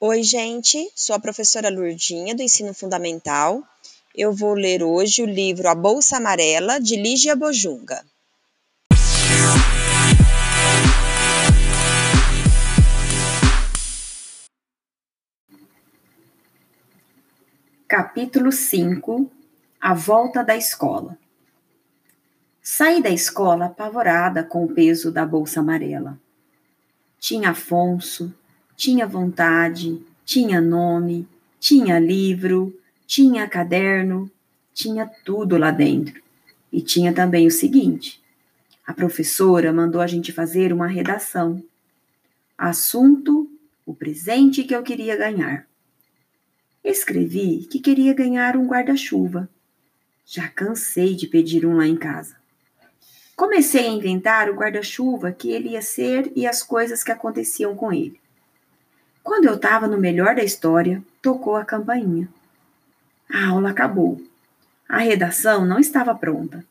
Oi, gente, sou a professora Lurdinha do Ensino Fundamental. Eu vou ler hoje o livro A Bolsa Amarela, de Lígia Bojunga. Capítulo 5 A Volta da Escola Saí da escola apavorada com o peso da bolsa amarela. Tinha Afonso, tinha vontade, tinha nome, tinha livro, tinha caderno, tinha tudo lá dentro. E tinha também o seguinte: a professora mandou a gente fazer uma redação. Assunto: o presente que eu queria ganhar. Escrevi que queria ganhar um guarda-chuva. Já cansei de pedir um lá em casa. Comecei a inventar o guarda-chuva que ele ia ser e as coisas que aconteciam com ele. Quando eu estava no melhor da história, tocou a campainha. A aula acabou. A redação não estava pronta.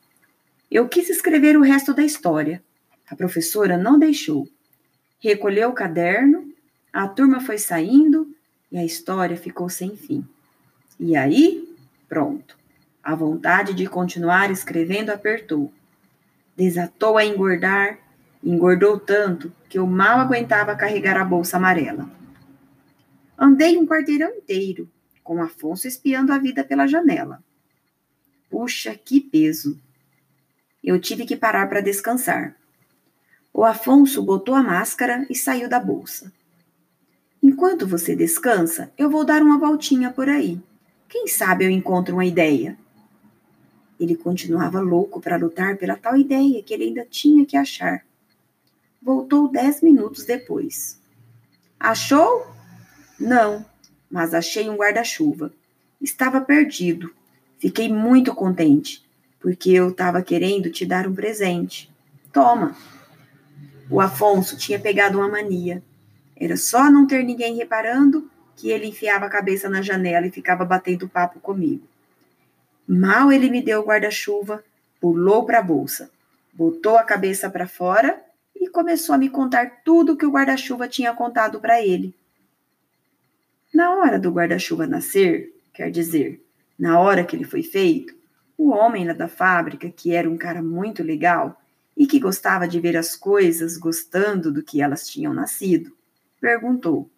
Eu quis escrever o resto da história. A professora não deixou. Recolheu o caderno, a turma foi saindo e a história ficou sem fim. E aí, pronto. A vontade de continuar escrevendo apertou desatou a engordar, engordou tanto que eu mal aguentava carregar a bolsa amarela. Andei um quarteirão inteiro, com Afonso espiando a vida pela janela. Puxa, que peso! Eu tive que parar para descansar. O Afonso botou a máscara e saiu da bolsa. Enquanto você descansa, eu vou dar uma voltinha por aí. Quem sabe eu encontro uma ideia. Ele continuava louco para lutar pela tal ideia que ele ainda tinha que achar. Voltou dez minutos depois. Achou? Não, mas achei um guarda-chuva. Estava perdido. Fiquei muito contente, porque eu estava querendo te dar um presente. Toma. O Afonso tinha pegado uma mania. Era só não ter ninguém reparando que ele enfiava a cabeça na janela e ficava batendo papo comigo. Mal ele me deu o guarda-chuva, pulou para a bolsa, botou a cabeça para fora e começou a me contar tudo que o guarda-chuva tinha contado para ele. Na hora do guarda-chuva nascer, quer dizer, na hora que ele foi feito, o homem lá da fábrica, que era um cara muito legal e que gostava de ver as coisas gostando do que elas tinham nascido, perguntou: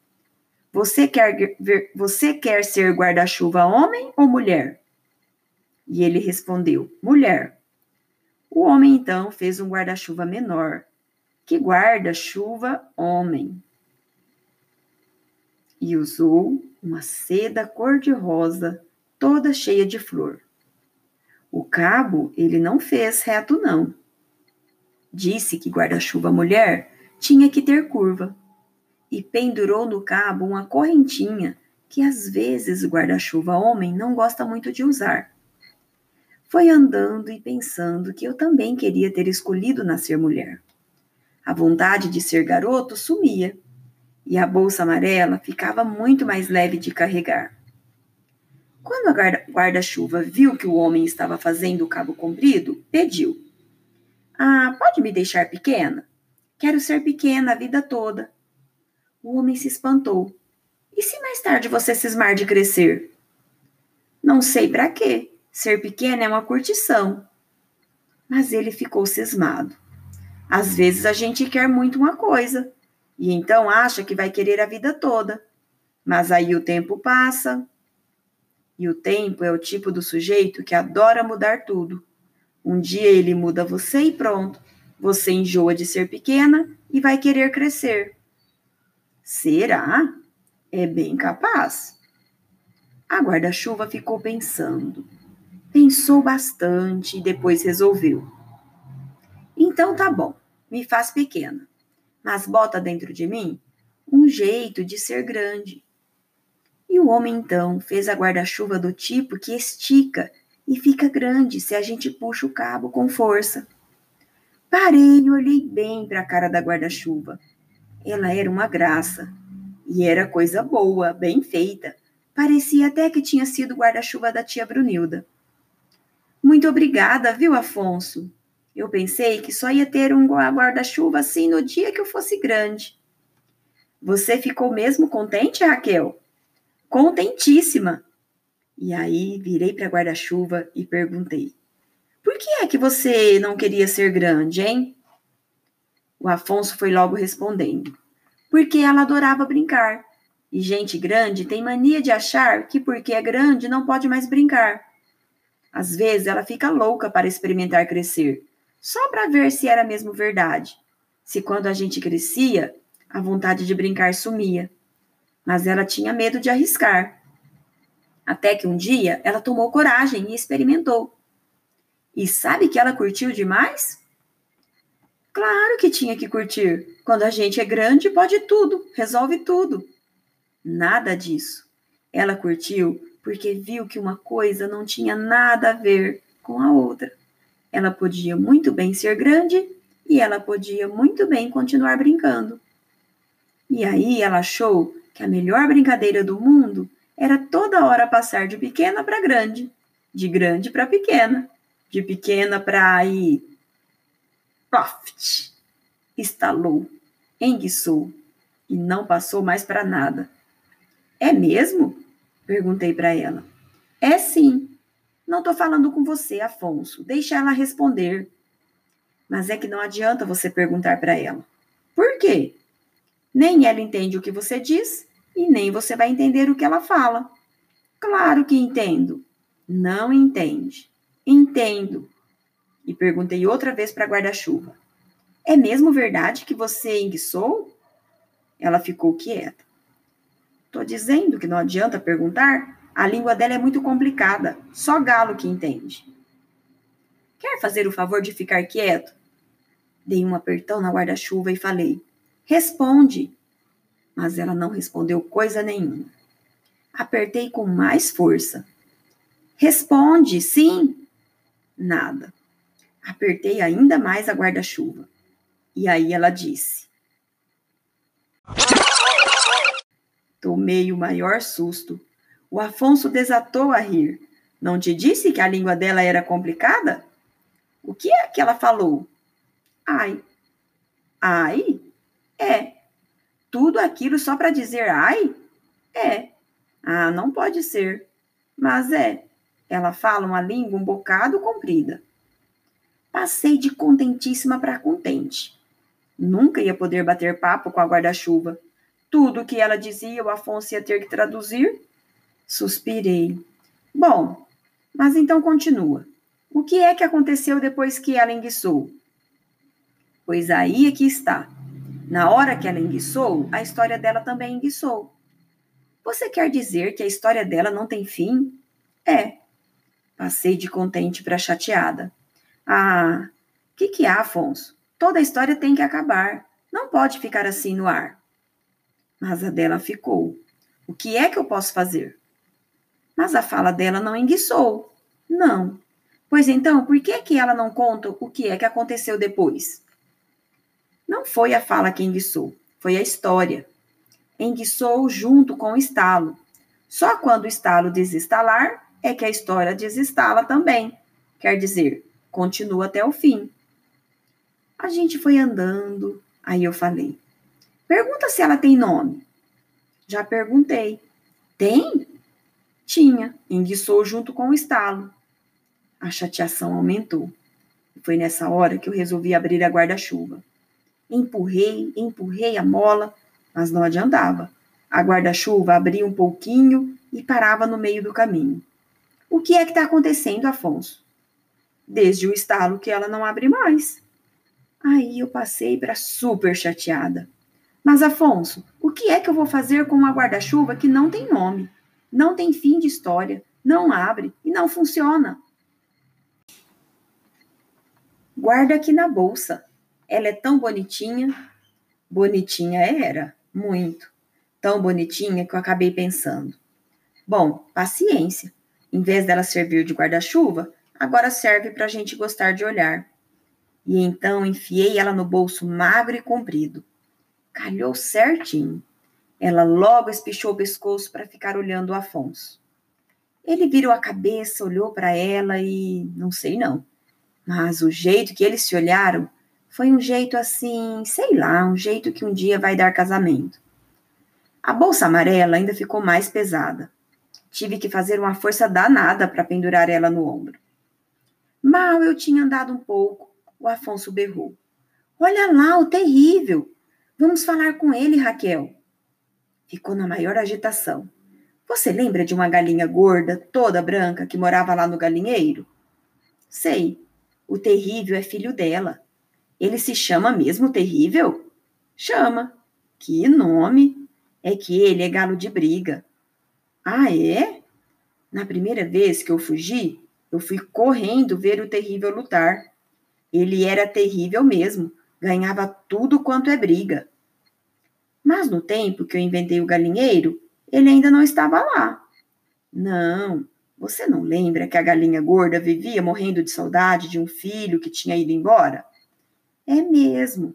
Você quer, ver, você quer ser guarda-chuva homem ou mulher? E ele respondeu: Mulher. O homem então fez um guarda-chuva menor. Que guarda-chuva homem. E usou uma seda cor-de-rosa, toda cheia de flor. O cabo ele não fez reto, não. Disse que guarda-chuva mulher tinha que ter curva e pendurou no cabo uma correntinha que às vezes o guarda-chuva homem não gosta muito de usar. Foi andando e pensando que eu também queria ter escolhido nascer mulher. A vontade de ser garoto sumia e a bolsa amarela ficava muito mais leve de carregar. Quando a guarda-chuva viu que o homem estava fazendo o cabo comprido, pediu: Ah, pode me deixar pequena? Quero ser pequena a vida toda. O homem se espantou. E se mais tarde você cismar de crescer? Não sei para quê, Ser pequeno é uma curtição. Mas ele ficou cismado. Às vezes a gente quer muito uma coisa e então acha que vai querer a vida toda. Mas aí o tempo passa. E o tempo é o tipo do sujeito que adora mudar tudo. Um dia ele muda você e pronto. Você enjoa de ser pequena e vai querer crescer. Será? É bem capaz. A guarda-chuva ficou pensando. Pensou bastante e depois resolveu. Então tá bom, me faz pequena, mas bota dentro de mim um jeito de ser grande. E o homem então fez a guarda-chuva do tipo que estica e fica grande se a gente puxa o cabo com força. Parei e olhei bem para a cara da guarda-chuva. Ela era uma graça. E era coisa boa, bem feita. Parecia até que tinha sido guarda-chuva da tia Brunilda. Muito obrigada, viu, Afonso? Eu pensei que só ia ter um guarda-chuva assim no dia que eu fosse grande. Você ficou mesmo contente, Raquel? Contentíssima. E aí virei para guarda-chuva e perguntei: Por que é que você não queria ser grande, hein? O Afonso foi logo respondendo: Porque ela adorava brincar. E gente grande tem mania de achar que porque é grande não pode mais brincar. Às vezes ela fica louca para experimentar crescer, só para ver se era mesmo verdade. Se quando a gente crescia, a vontade de brincar sumia. Mas ela tinha medo de arriscar. Até que um dia ela tomou coragem e experimentou. E sabe que ela curtiu demais? Claro que tinha que curtir. Quando a gente é grande, pode tudo, resolve tudo. Nada disso. Ela curtiu porque viu que uma coisa não tinha nada a ver com a outra. Ela podia muito bem ser grande e ela podia muito bem continuar brincando. E aí ela achou que a melhor brincadeira do mundo era toda hora passar de pequena para grande, de grande para pequena, de pequena para ir. Profit! Estalou, enguiçou e não passou mais para nada. É mesmo? Perguntei para ela. É sim. Não estou falando com você, Afonso. Deixa ela responder. Mas é que não adianta você perguntar para ela. Por quê? Nem ela entende o que você diz e nem você vai entender o que ela fala. Claro que entendo. Não entende. Entendo. E perguntei outra vez para guarda-chuva. É mesmo verdade que você enguiçou? Ela ficou quieta. Tô dizendo que não adianta perguntar. A língua dela é muito complicada. Só galo que entende. Quer fazer o favor de ficar quieto? Dei um apertão na guarda-chuva e falei: Responde. Mas ela não respondeu coisa nenhuma. Apertei com mais força. Responde, sim. Nada. Apertei ainda mais a guarda-chuva. E aí ela disse: Tomei o maior susto. O Afonso desatou a rir. Não te disse que a língua dela era complicada? O que é que ela falou? Ai. Ai? É. Tudo aquilo só para dizer ai? É. Ah, não pode ser. Mas é. Ela fala uma língua um bocado comprida. Passei de contentíssima para contente. Nunca ia poder bater papo com a guarda-chuva. Tudo o que ela dizia, o Afonso ia ter que traduzir. Suspirei. Bom, mas então continua. O que é que aconteceu depois que ela enguiçou? Pois aí é que está. Na hora que ela enguiçou, a história dela também enguiçou. Você quer dizer que a história dela não tem fim? É. Passei de contente para chateada. Ah, o que, que há, Afonso? Toda a história tem que acabar. Não pode ficar assim no ar. Mas a dela ficou. O que é que eu posso fazer? Mas a fala dela não enguiçou. Não. Pois então, por que, que ela não conta o que é que aconteceu depois? Não foi a fala que enguiçou, foi a história. Enguiçou junto com o estalo. Só quando o estalo desestalar é que a história desestala também. Quer dizer, continua até o fim. A gente foi andando, aí eu falei: Pergunta se ela tem nome. Já perguntei. Tem? Tinha. Enguiçou junto com o estalo. A chateação aumentou. Foi nessa hora que eu resolvi abrir a guarda-chuva. Empurrei, empurrei a mola, mas não adiantava. A guarda-chuva abria um pouquinho e parava no meio do caminho. O que é que está acontecendo, Afonso? Desde o estalo que ela não abre mais. Aí eu passei para super chateada. Mas, Afonso, o que é que eu vou fazer com uma guarda-chuva que não tem nome, não tem fim de história, não abre e não funciona? Guarda aqui na bolsa. Ela é tão bonitinha. Bonitinha era, muito. Tão bonitinha que eu acabei pensando. Bom, paciência. Em vez dela servir de guarda-chuva, agora serve para a gente gostar de olhar. E então enfiei ela no bolso magro e comprido calhou certinho. Ela logo espichou o pescoço para ficar olhando o Afonso. Ele virou a cabeça, olhou para ela e não sei não. Mas o jeito que eles se olharam foi um jeito assim, sei lá, um jeito que um dia vai dar casamento. A bolsa amarela ainda ficou mais pesada. Tive que fazer uma força danada para pendurar ela no ombro. Mal eu tinha andado um pouco, o Afonso berrou. Olha lá, o terrível! Vamos falar com ele, Raquel. Ficou na maior agitação. Você lembra de uma galinha gorda, toda branca, que morava lá no galinheiro? Sei. O terrível é filho dela. Ele se chama mesmo terrível? Chama. Que nome! É que ele é galo de briga. Ah, é? Na primeira vez que eu fugi, eu fui correndo ver o terrível lutar. Ele era terrível mesmo, ganhava tudo quanto é briga. Mas no tempo que eu inventei o galinheiro, ele ainda não estava lá. Não, você não lembra que a galinha gorda vivia morrendo de saudade de um filho que tinha ido embora? É mesmo.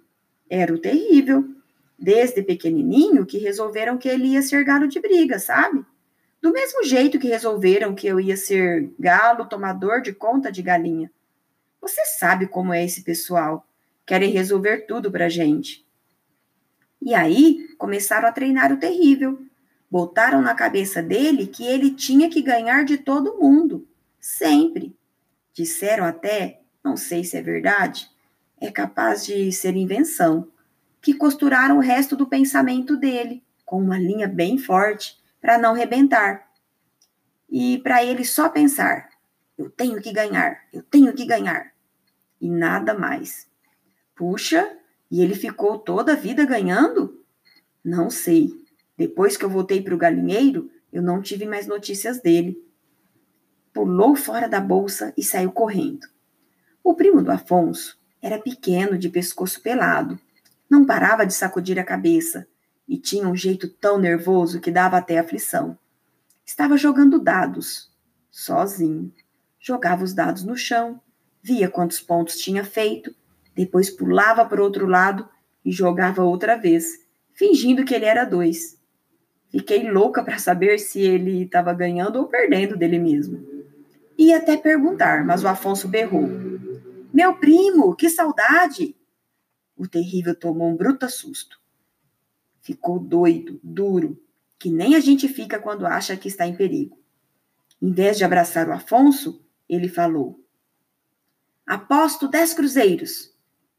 Era o terrível. Desde pequenininho que resolveram que ele ia ser galo de briga, sabe? Do mesmo jeito que resolveram que eu ia ser galo tomador de conta de galinha. Você sabe como é esse pessoal. Querem resolver tudo pra gente. E aí começaram a treinar o terrível. Botaram na cabeça dele que ele tinha que ganhar de todo mundo, sempre. Disseram até, não sei se é verdade, é capaz de ser invenção, que costuraram o resto do pensamento dele com uma linha bem forte para não rebentar. E para ele só pensar: eu tenho que ganhar, eu tenho que ganhar. E nada mais. Puxa, e ele ficou toda a vida ganhando? Não sei. Depois que eu voltei para o galinheiro, eu não tive mais notícias dele. Pulou fora da bolsa e saiu correndo. O primo do Afonso era pequeno, de pescoço pelado. Não parava de sacudir a cabeça e tinha um jeito tão nervoso que dava até aflição. Estava jogando dados, sozinho. Jogava os dados no chão, via quantos pontos tinha feito depois pulava para o outro lado e jogava outra vez, fingindo que ele era dois. Fiquei louca para saber se ele estava ganhando ou perdendo dele mesmo. Ia até perguntar, mas o Afonso berrou: Meu primo, que saudade! O terrível tomou um bruto susto. Ficou doido, duro, que nem a gente fica quando acha que está em perigo. Em vez de abraçar o Afonso, ele falou: Aposto dez cruzeiros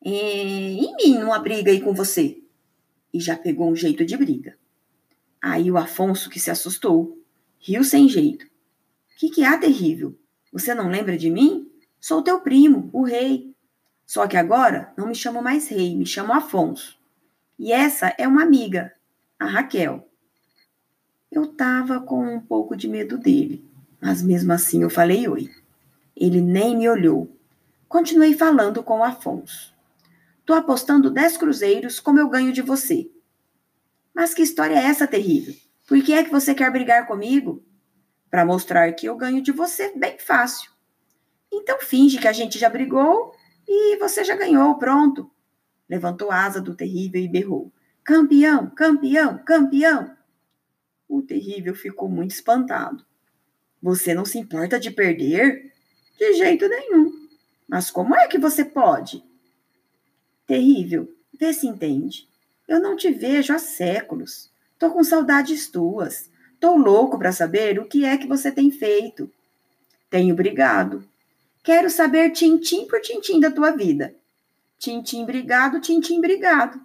é, em mim numa briga aí com você. E já pegou um jeito de briga. Aí o Afonso, que se assustou, riu sem jeito. Que que há terrível? Você não lembra de mim? Sou teu primo, o rei. Só que agora não me chamo mais rei, me chamo Afonso. E essa é uma amiga, a Raquel. Eu tava com um pouco de medo dele, mas mesmo assim eu falei oi. Ele nem me olhou. Continuei falando com o Afonso. Tô apostando 10 cruzeiros como eu ganho de você. Mas que história é essa terrível? Por que é que você quer brigar comigo? Para mostrar que eu ganho de você bem fácil. Então finge que a gente já brigou e você já ganhou, pronto. Levantou a asa do terrível e berrou: Campeão, campeão, campeão! O terrível ficou muito espantado. Você não se importa de perder? De jeito nenhum. Mas como é que você pode? Terrível, vê se entende. Eu não te vejo há séculos. Tô com saudades tuas. Tô louco para saber o que é que você tem feito. Tenho brigado. Quero saber tintim por tintim da tua vida. Tintim brigado, tintim brigado.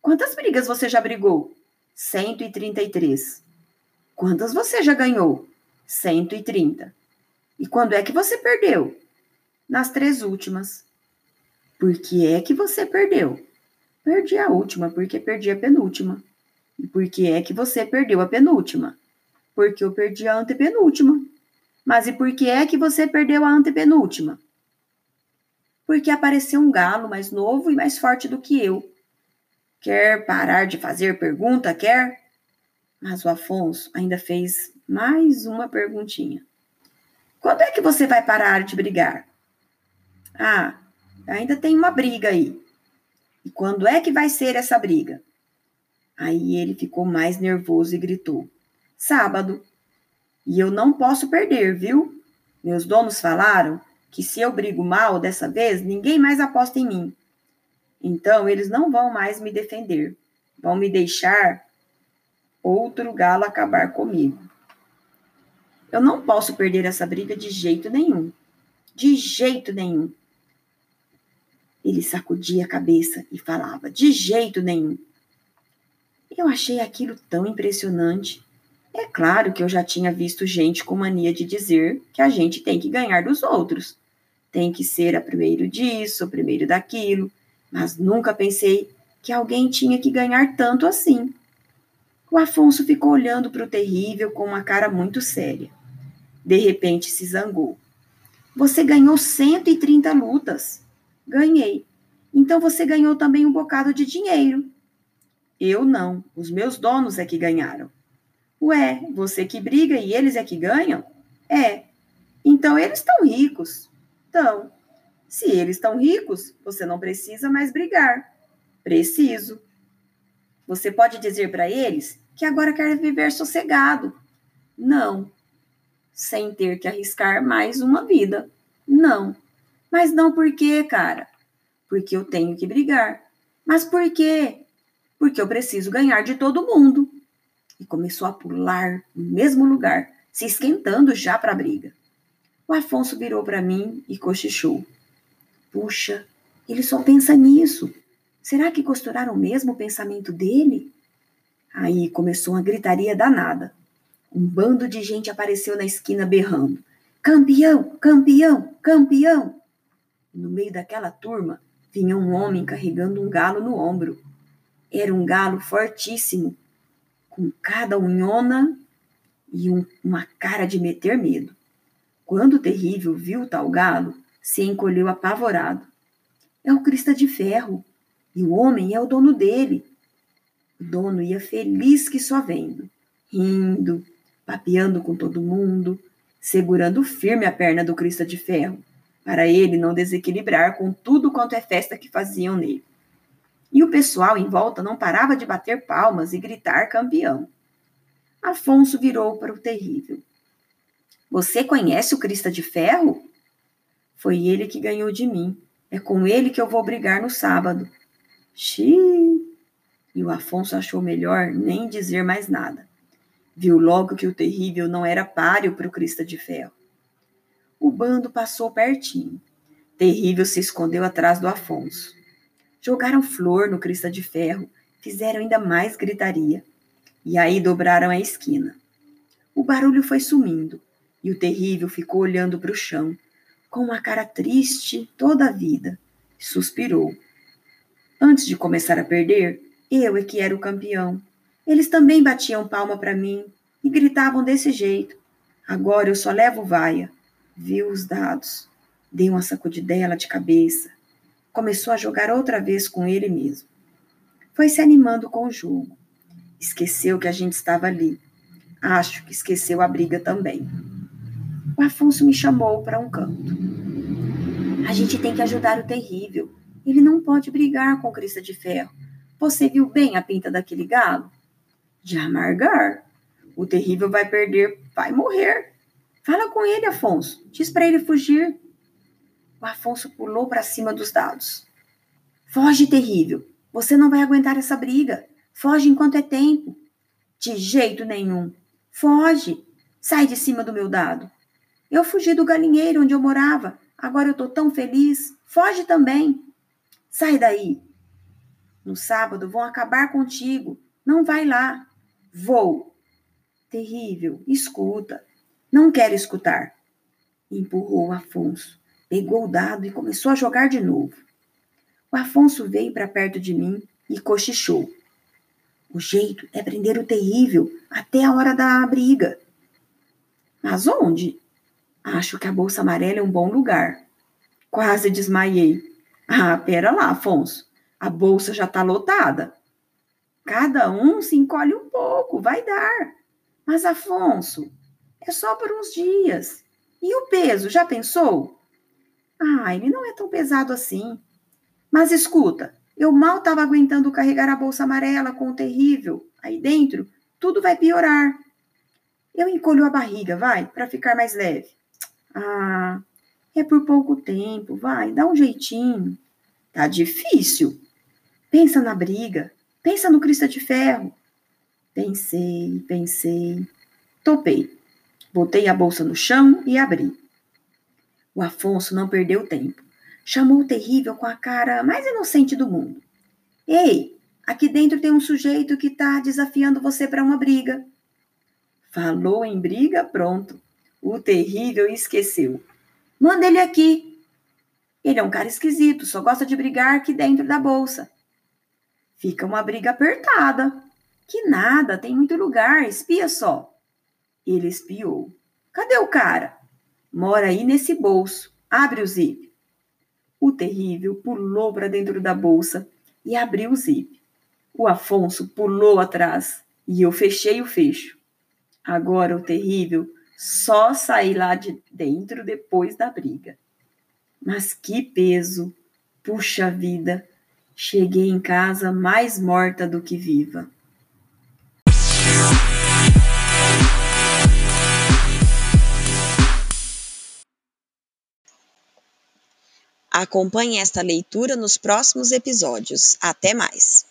Quantas brigas você já brigou? 133. Quantas você já ganhou? 130. E quando é que você perdeu? Nas três últimas. Por que é que você perdeu? Perdi a última porque perdi a penúltima. E por que é que você perdeu a penúltima? Porque eu perdi a antepenúltima. Mas e por que é que você perdeu a antepenúltima? Porque apareceu um galo mais novo e mais forte do que eu. Quer parar de fazer pergunta, quer? Mas o Afonso ainda fez mais uma perguntinha. Quando é que você vai parar de brigar? Ah, Ainda tem uma briga aí. E quando é que vai ser essa briga? Aí ele ficou mais nervoso e gritou: Sábado. E eu não posso perder, viu? Meus donos falaram que se eu brigo mal dessa vez, ninguém mais aposta em mim. Então eles não vão mais me defender. Vão me deixar outro galo acabar comigo. Eu não posso perder essa briga de jeito nenhum. De jeito nenhum. Ele sacudia a cabeça e falava: De jeito nenhum. Eu achei aquilo tão impressionante. É claro que eu já tinha visto gente com mania de dizer que a gente tem que ganhar dos outros. Tem que ser a primeiro disso, o primeiro daquilo, mas nunca pensei que alguém tinha que ganhar tanto assim. O Afonso ficou olhando para o terrível com uma cara muito séria. De repente se zangou. Você ganhou 130 lutas. Ganhei. Então você ganhou também um bocado de dinheiro. Eu não. Os meus donos é que ganharam. Ué, você que briga e eles é que ganham? É. Então eles estão ricos. Então, se eles estão ricos, você não precisa mais brigar. Preciso. Você pode dizer para eles que agora quer viver sossegado. Não. Sem ter que arriscar mais uma vida. Não. Mas não por quê, cara? Porque eu tenho que brigar. Mas por quê? Porque eu preciso ganhar de todo mundo. E começou a pular no mesmo lugar, se esquentando já para a briga. O Afonso virou para mim e cochichou. Puxa, ele só pensa nisso. Será que costuraram mesmo o pensamento dele? Aí começou uma gritaria danada. Um bando de gente apareceu na esquina berrando: Campeão, campeão, campeão! No meio daquela turma vinha um homem carregando um galo no ombro. Era um galo fortíssimo, com cada unhona e um, uma cara de meter medo. Quando o terrível viu tal galo, se encolheu apavorado. É o Crista de Ferro, e o homem é o dono dele. O dono ia feliz que só vendo, rindo, papeando com todo mundo, segurando firme a perna do Crista de Ferro, para ele não desequilibrar com tudo quanto é festa que faziam nele. E o pessoal em volta não parava de bater palmas e gritar campeão. Afonso virou para o terrível. Você conhece o Crista de Ferro? Foi ele que ganhou de mim. É com ele que eu vou brigar no sábado. Xiii! E o Afonso achou melhor nem dizer mais nada. Viu logo que o terrível não era páreo para o Crista de Ferro. O bando passou pertinho. Terrível se escondeu atrás do Afonso. Jogaram flor no Crista de Ferro, fizeram ainda mais gritaria. E aí dobraram a esquina. O barulho foi sumindo, e o terrível ficou olhando para o chão, com uma cara triste toda a vida, suspirou. Antes de começar a perder, eu é que era o campeão. Eles também batiam palma para mim e gritavam desse jeito. Agora eu só levo vaia. Viu os dados. Dei uma sacudidela de cabeça. Começou a jogar outra vez com ele mesmo. Foi se animando com o jogo. Esqueceu que a gente estava ali. Acho que esqueceu a briga também o Afonso me chamou para um canto. A gente tem que ajudar o terrível. Ele não pode brigar com Crista de Ferro. Você viu bem a pinta daquele galo? De amargar. O terrível vai perder, vai morrer. Fala com ele, Afonso. Diz para ele fugir. O Afonso pulou para cima dos dados. Foge, terrível. Você não vai aguentar essa briga. Foge enquanto é tempo. De jeito nenhum. Foge. Sai de cima do meu dado. Eu fugi do galinheiro onde eu morava. Agora eu tô tão feliz. Foge também. Sai daí. No sábado vão acabar contigo. Não vai lá. Vou. Terrível. Escuta. Não quero escutar. Empurrou Afonso. Pegou o dado e começou a jogar de novo. O Afonso veio para perto de mim e cochichou. O jeito é prender o terrível até a hora da briga. Mas onde? Acho que a Bolsa Amarela é um bom lugar. Quase desmaiei. Ah, pera lá, Afonso. A bolsa já está lotada. Cada um se encolhe um pouco, vai dar. Mas, Afonso, é só por uns dias. E o peso, já pensou? Ah, ele não é tão pesado assim. Mas escuta, eu mal estava aguentando carregar a bolsa amarela com o terrível. Aí dentro, tudo vai piorar. Eu encolho a barriga, vai, para ficar mais leve. Ah, é por pouco tempo, vai, dá um jeitinho. Tá difícil. Pensa na briga, pensa no Cristo de Ferro. Pensei, pensei. Topei. Botei a bolsa no chão e abri. O Afonso não perdeu tempo. Chamou o terrível com a cara mais inocente do mundo. Ei, aqui dentro tem um sujeito que está desafiando você para uma briga. Falou em briga, pronto. O terrível esqueceu. Manda ele aqui. Ele é um cara esquisito, só gosta de brigar aqui dentro da bolsa. Fica uma briga apertada. Que nada, tem muito lugar, espia só. Ele espiou. Cadê o cara? Mora aí nesse bolso. Abre o zip. O terrível pulou para dentro da bolsa e abriu o zip. O Afonso pulou atrás e eu fechei o fecho. Agora o terrível só saí lá de dentro depois da briga. Mas que peso! Puxa vida! Cheguei em casa mais morta do que viva. Acompanhe esta leitura nos próximos episódios. Até mais!